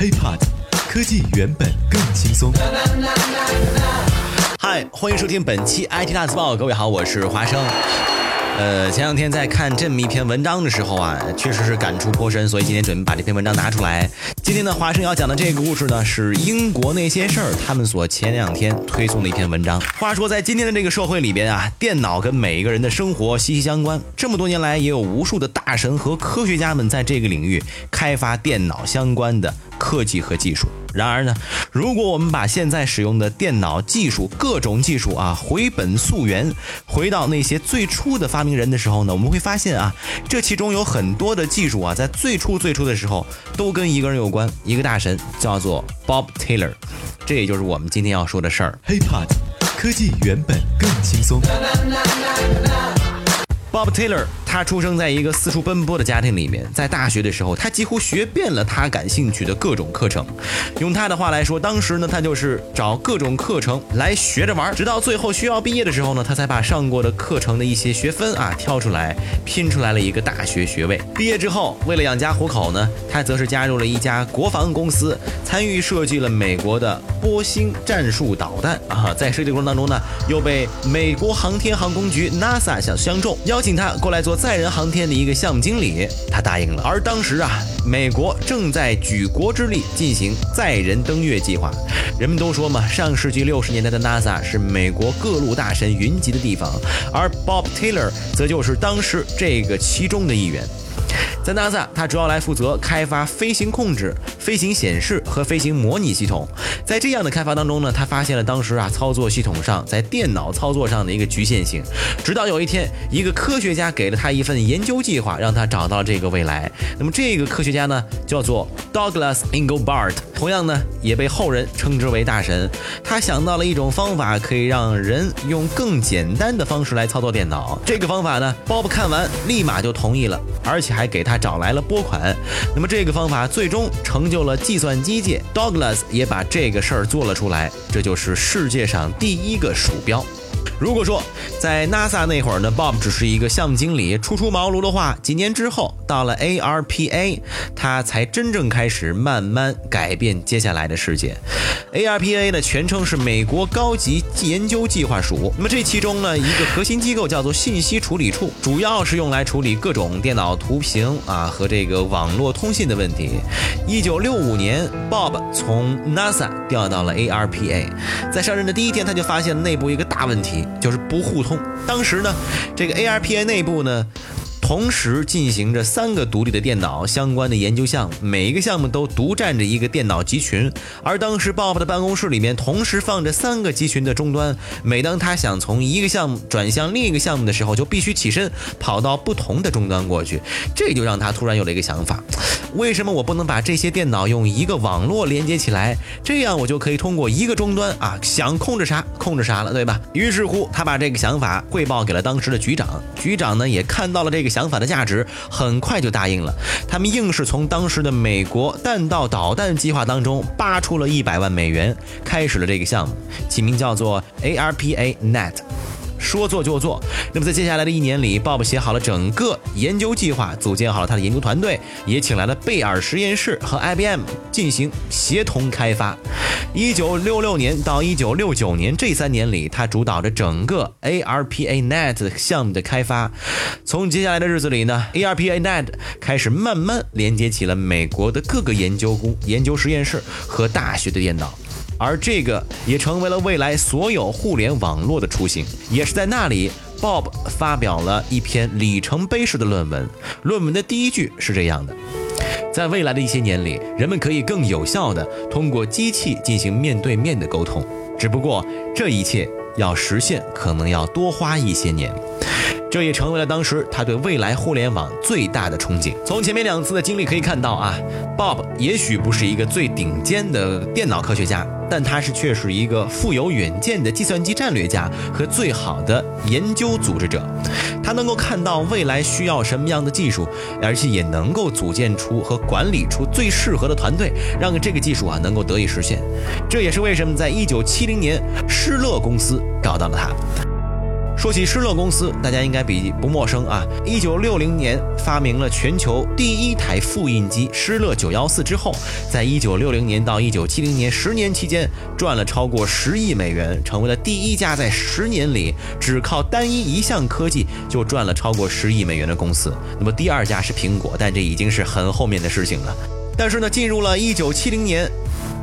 HiPod，科技原本更轻松。嗨，欢迎收听本期 IT 大字报，各位好，我是华生。呃，前两天在看这么一篇文章的时候啊，确实是感触颇深，所以今天准备把这篇文章拿出来。今天呢，华生要讲的这个故事呢，是英国那些事儿他们所前两天推送的一篇文章。话说，在今天的这个社会里边啊，电脑跟每一个人的生活息息相关。这么多年来，也有无数的大神和科学家们在这个领域开发电脑相关的科技和技术。然而呢，如果我们把现在使用的电脑技术各种技术啊回本溯源，回到那些最初的发明人的时候呢，我们会发现啊，这其中有很多的技术啊，在最初最初的时候都跟一个人有关，一个大神叫做 Bob Taylor，这也就是我们今天要说的事儿。HiPod，科技原本更轻松。Bob Taylor，他出生在一个四处奔波的家庭里面，在大学的时候，他几乎学遍了他感兴趣的各种课程。用他的话来说，当时呢，他就是找各种课程来学着玩，直到最后需要毕业的时候呢，他才把上过的课程的一些学分啊挑出来，拼出来了一个大学学位。毕业之后，为了养家糊口呢，他则是加入了一家国防公司，参与设计了美国的波星战术导弹啊。在设计过程当中呢，又被美国航天航空局 NASA 相相中，邀请他过来做载人航天的一个项目经理，他答应了。而当时啊，美国正在举国之力进行载人登月计划。人们都说嘛，上世纪六十年代的 NASA 是美国各路大神云集的地方，而 Bob Taylor 则就是当时这个其中的一员。在 NASA，他主要来负责开发飞行控制、飞行显示和飞行模拟系统。在这样的开发当中呢，他发现了当时啊操作系统上在电脑操作上的一个局限性。直到有一天，一个科学家给了他一份研究计划，让他找到了这个未来。那么这个科学家呢，叫做 Douglas Engelbart，同样呢也被后人称之为大神。他想到了一种方法，可以让人用更简单的方式来操作电脑。这个方法呢，Bob 看完立马就同意了，而且还给他他找来了拨款。那么这个方法最终成就了计算机界，Douglas 也把这个事儿做了出来，这就是世界上第一个鼠标。如果说在 NASA 那会儿呢，Bob 只是一个项目经理，初出茅庐的话，几年之后到了 ARPA，他才真正开始慢慢改变接下来的世界。ARPA 呢全称是美国高级研究计划署。那么这其中呢，一个核心机构叫做信息处理处，主要是用来处理各种电脑图屏啊和这个网络通信的问题。一九六五年，Bob 从 NASA 调到了 ARPA，在上任的第一天，他就发现内部一个大问题。就是不互通。当时呢，这个 ARPA 内部呢，同时进行着三个独立的电脑相关的研究项目，每一个项目都独占着一个电脑集群。而当时 Bob 的办公室里面同时放着三个集群的终端，每当他想从一个项目转向另一个项目的时候，就必须起身跑到不同的终端过去。这就让他突然有了一个想法。为什么我不能把这些电脑用一个网络连接起来？这样我就可以通过一个终端啊，想控制啥控制啥了，对吧？于是乎，他把这个想法汇报给了当时的局长。局长呢也看到了这个想想法的价值，很快就答应了。他们硬是从当时的美国弹道导弹计划当中扒出了一百万美元，开始了这个项目，起名叫做 ARPA Net。说做就做。那么在接下来的一年里，Bob 写好了整个研究计划，组建好了他的研究团队，也请来了贝尔实验室和 IBM 进行协同开发。一九六六年到一九六九年这三年里，他主导着整个 ARPA Net 项目的开发。从接下来的日子里呢，ARPA Net 开始慢慢连接起了美国的各个研究工、研究实验室和大学的电脑。而这个也成为了未来所有互联网络的雏形，也是在那里，Bob 发表了一篇里程碑式的论文。论文的第一句是这样的：在未来的一些年里，人们可以更有效地通过机器进行面对面的沟通，只不过这一切要实现，可能要多花一些年。这也成为了当时他对未来互联网最大的憧憬。从前面两次的经历可以看到啊，Bob 也许不是一个最顶尖的电脑科学家，但他是却是一个富有远见的计算机战略家和最好的研究组织者。他能够看到未来需要什么样的技术，而且也能够组建出和管理出最适合的团队，让这个技术啊能够得以实现。这也是为什么在一九七零年，施乐公司找到了他。说起施乐公司，大家应该比不陌生啊。一九六零年发明了全球第一台复印机施乐九幺四之后，在一九六零年到一九七零年十年期间赚了超过十亿美元，成为了第一家在十年里只靠单一一项科技就赚了超过十亿美元的公司。那么第二家是苹果，但这已经是很后面的事情了。但是呢，进入了一九七零年。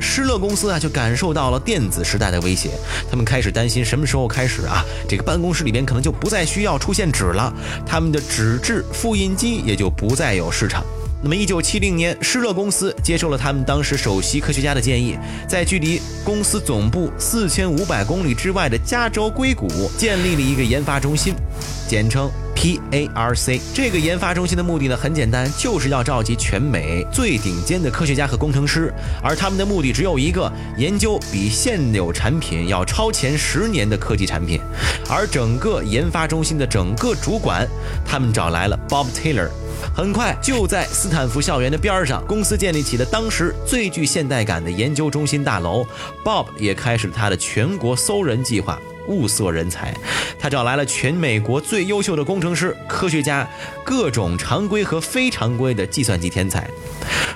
施乐公司啊，就感受到了电子时代的威胁，他们开始担心什么时候开始啊，这个办公室里边可能就不再需要出现纸了，他们的纸质复印机也就不再有市场。那么，一九七零年，施乐公司接受了他们当时首席科学家的建议，在距离公司总部四千五百公里之外的加州硅谷建立了一个研发中心，简称。PARC 这个研发中心的目的呢，很简单，就是要召集全美最顶尖的科学家和工程师，而他们的目的只有一个：研究比现有产品要超前十年的科技产品。而整个研发中心的整个主管，他们找来了 Bob Taylor。很快就在斯坦福校园的边上，公司建立起了当时最具现代感的研究中心大楼。Bob 也开始了他的全国搜人计划。物色人才，他找来了全美国最优秀的工程师、科学家，各种常规和非常规的计算机天才。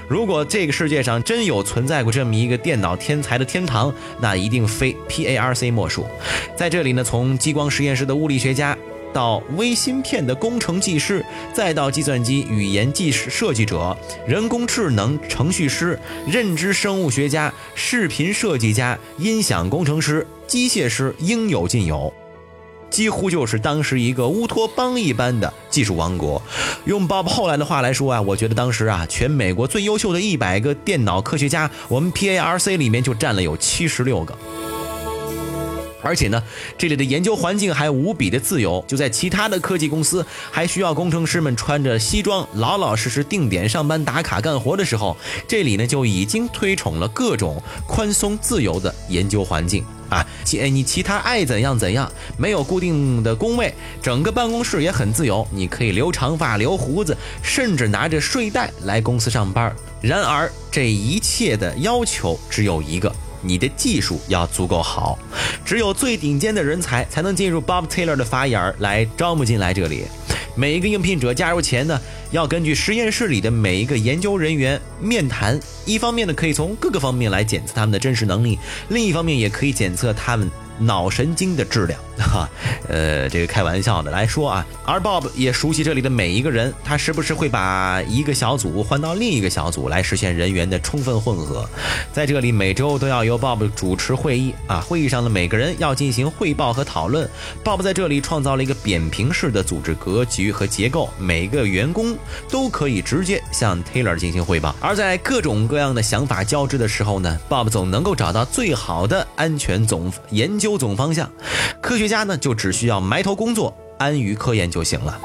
如果这个世界上真有存在过这么一个电脑天才的天堂，那一定非 PARC 莫属。在这里呢，从激光实验室的物理学家。到微芯片的工程技师，再到计算机语言技师设计者、人工智能程序师、认知生物学家、视频设计家、音响工程师、机械师，应有尽有，几乎就是当时一个乌托邦一般的技术王国。用 Bob 后来的话来说啊，我觉得当时啊，全美国最优秀的一百个电脑科学家，我们 PARC 里面就占了有七十六个。而且呢，这里的研究环境还无比的自由。就在其他的科技公司还需要工程师们穿着西装，老老实实定点上班打卡干活的时候，这里呢就已经推崇了各种宽松自由的研究环境啊。其你其他爱怎样怎样，没有固定的工位，整个办公室也很自由，你可以留长发、留胡子，甚至拿着睡袋来公司上班。然而，这一切的要求只有一个。你的技术要足够好，只有最顶尖的人才才能进入 Bob Taylor 的法眼儿来招募进来这里。每一个应聘者加入前呢，要根据实验室里的每一个研究人员面谈，一方面呢可以从各个方面来检测他们的真实能力，另一方面也可以检测他们。脑神经的质量，哈，呃，这个开玩笑的来说啊，而 Bob 也熟悉这里的每一个人，他时不时会把一个小组换到另一个小组来实现人员的充分混合。在这里，每周都要由 Bob 主持会议啊，会议上的每个人要进行汇报和讨论。Bob 在这里创造了一个扁平式的组织格局和结构，每个员工都可以直接向 Taylor 进行汇报。而在各种各样的想法交织的时候呢，Bob 总能够找到最好的安全总研。究总方向，科学家呢就只需要埋头工作，安于科研就行了。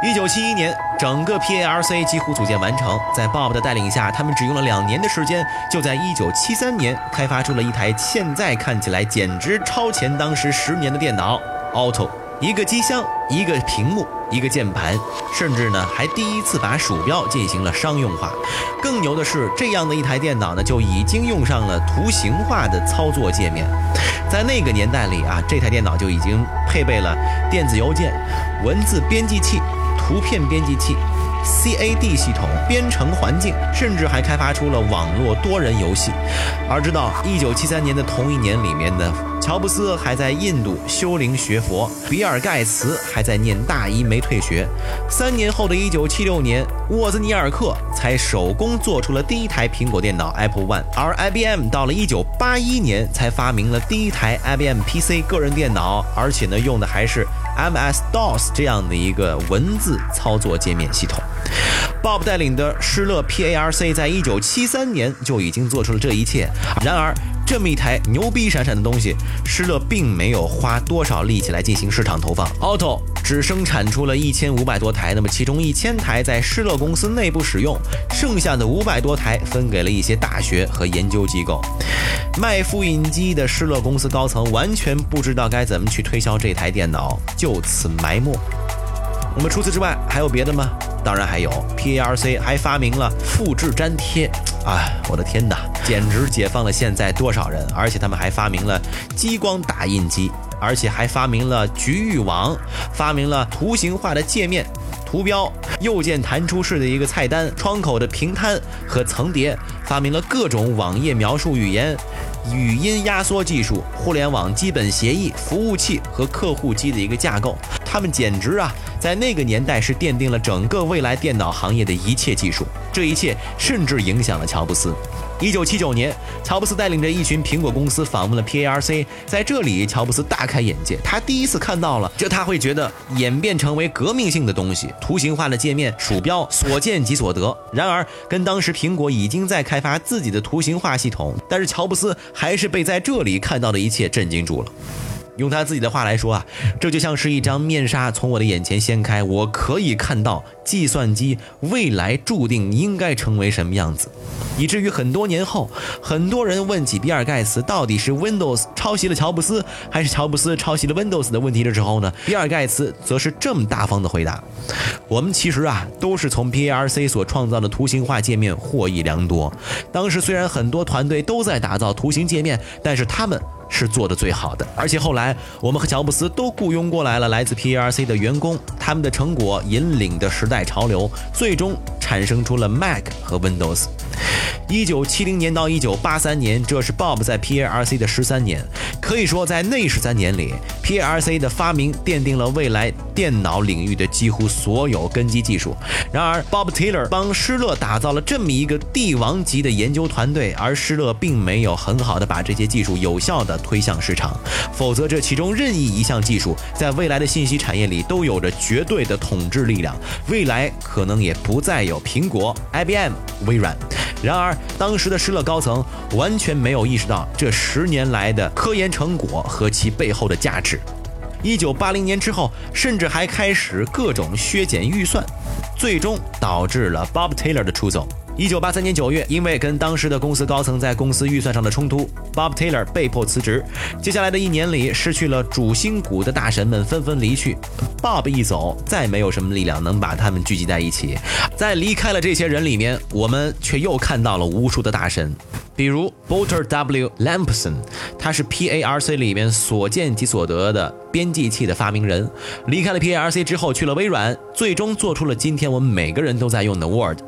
一九七一年，整个 PARC 几乎组建完成，在 Bob 的带领下，他们只用了两年的时间，就在一九七三年开发出了一台现在看起来简直超前当时十年的电脑 Auto。一个机箱，一个屏幕，一个键盘，甚至呢还第一次把鼠标进行了商用化。更牛的是，这样的一台电脑呢就已经用上了图形化的操作界面。在那个年代里啊，这台电脑就已经配备了电子邮件、文字编辑器、图片编辑器、CAD 系统、编程环境，甚至还开发出了网络多人游戏。而直到一九七三年的同一年里面呢。乔布斯还在印度修灵学佛，比尔盖茨还在念大一没退学。三年后的一九七六年，沃兹尼尔克才手工做出了第一台苹果电脑 Apple One，而 IBM 到了一九八一年才发明了第一台 IBM PC 个人电脑，而且呢用的还是 MS DOS 这样的一个文字操作界面系统。Bob 带领的施乐 PARC 在一九七三年就已经做出了这一切。然而。这么一台牛逼闪闪的东西，施乐并没有花多少力气来进行市场投放。Auto 只生产出了一千五百多台，那么其中一千台在施乐公司内部使用，剩下的五百多台分给了一些大学和研究机构。卖复印机的施乐公司高层完全不知道该怎么去推销这台电脑，就此埋没。我们除此之外还有别的吗？当然还有，PARC 还发明了复制粘贴。啊，我的天哪，简直解放了现在多少人！而且他们还发明了激光打印机而且还发明了局域网，发明了图形化的界面。图标右键弹出式的一个菜单窗口的平摊和层叠，发明了各种网页描述语言、语音压缩技术、互联网基本协议、服务器和客户机的一个架构。他们简直啊，在那个年代是奠定了整个未来电脑行业的一切技术。这一切甚至影响了乔布斯。一九七九年，乔布斯带领着一群苹果公司访问了 PARC，在这里，乔布斯大开眼界，他第一次看到了这他会觉得演变成为革命性的东西——图形化的界面、鼠标，所见即所得。然而，跟当时苹果已经在开发自己的图形化系统，但是乔布斯还是被在这里看到的一切震惊住了。用他自己的话来说啊，这就像是一张面纱从我的眼前掀开，我可以看到计算机未来注定应该成为什么样子，以至于很多年后，很多人问起比尔盖茨到底是 Windows 抄袭了乔布斯，还是乔布斯抄袭了 Windows 的问题的时候呢，比尔盖茨则是这么大方的回答：我们其实啊都是从 PARC 所创造的图形化界面获益良多。当时虽然很多团队都在打造图形界面，但是他们。是做的最好的，而且后来我们和乔布斯都雇佣过来了来自 P R C 的员工，他们的成果引领的时代潮流，最终产生出了 Mac 和 Windows。一九七零年到一九八三年，这是 Bob 在 PARC 的十三年。可以说，在那十三年里，PARC 的发明奠定了未来电脑领域的几乎所有根基技术。然而，Bob Taylor 帮施乐打造了这么一个帝王级的研究团队，而施乐并没有很好的把这些技术有效的推向市场。否则，这其中任意一项技术，在未来的信息产业里都有着绝对的统治力量。未来可能也不再有苹果、IBM、微软。然而，当时的施乐高层完全没有意识到这十年来的科研成果和其背后的价值。一九八零年之后，甚至还开始各种削减预算，最终导致了 Bob Taylor 的出走。一九八三年九月，因为跟当时的公司高层在公司预算上的冲突，Bob Taylor 被迫辞职。接下来的一年里，失去了主心骨的大神们纷纷离去。Bob 一走，再没有什么力量能把他们聚集在一起。在离开了这些人里面，我们却又看到了无数的大神，比如 Bolter W. Lampson，他是 PARC 里面所见即所得的编辑器的发明人。离开了 PARC 之后，去了微软，最终做出了今天我们每个人都在用的 Word。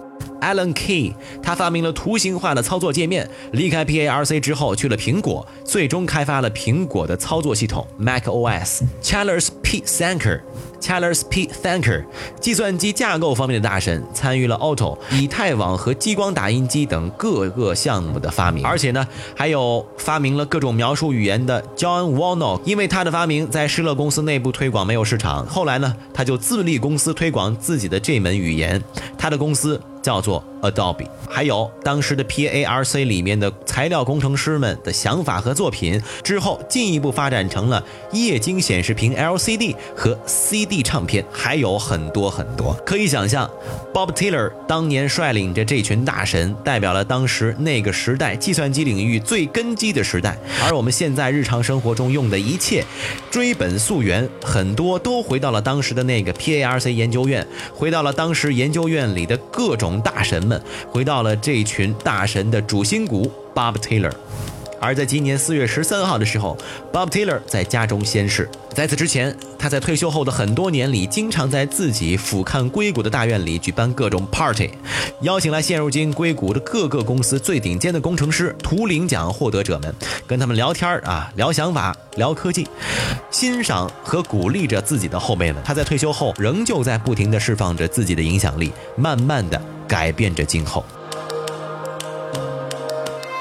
Alan Key，他发明了图形化的操作界面。离开 PARC 之后，去了苹果，最终开发了苹果的操作系统 Mac OS。Charles P. Thacker。Charles P. Thacker，计算机架构方面的大神，参与了 Auto、以太网和激光打印机等各个项目的发明。而且呢，还有发明了各种描述语言的 John Warnock。因为他的发明在施乐公司内部推广没有市场，后来呢，他就自立公司推广自己的这门语言。他的公司叫做 Adobe。还有当时的 PARC 里面的材料工程师们的想法和作品，之后进一步发展成了液晶显示屏 LCD 和 CD 唱片，还有很多很多。可以想象，Bob Taylor 当年率领着这群大神，代表了当时那个时代计算机领域最根基的时代。而我们现在日常生活中用的一切，追本溯源，很多都回到了当时的那个 PARC 研究院，回到了当时研究院里的各种大神们，回到。到了这群大神的主心骨 Bob Taylor，而在今年四月十三号的时候，Bob Taylor 在家中仙逝。在此之前，他在退休后的很多年里，经常在自己俯瞰硅谷的大院里举办各种 party，邀请来现如今硅谷的各个公司最顶尖的工程师、图灵奖获得者们，跟他们聊天啊，聊想法，聊科技，欣赏和鼓励着自己的后辈们。他在退休后，仍旧在不停地释放着自己的影响力，慢慢地改变着今后。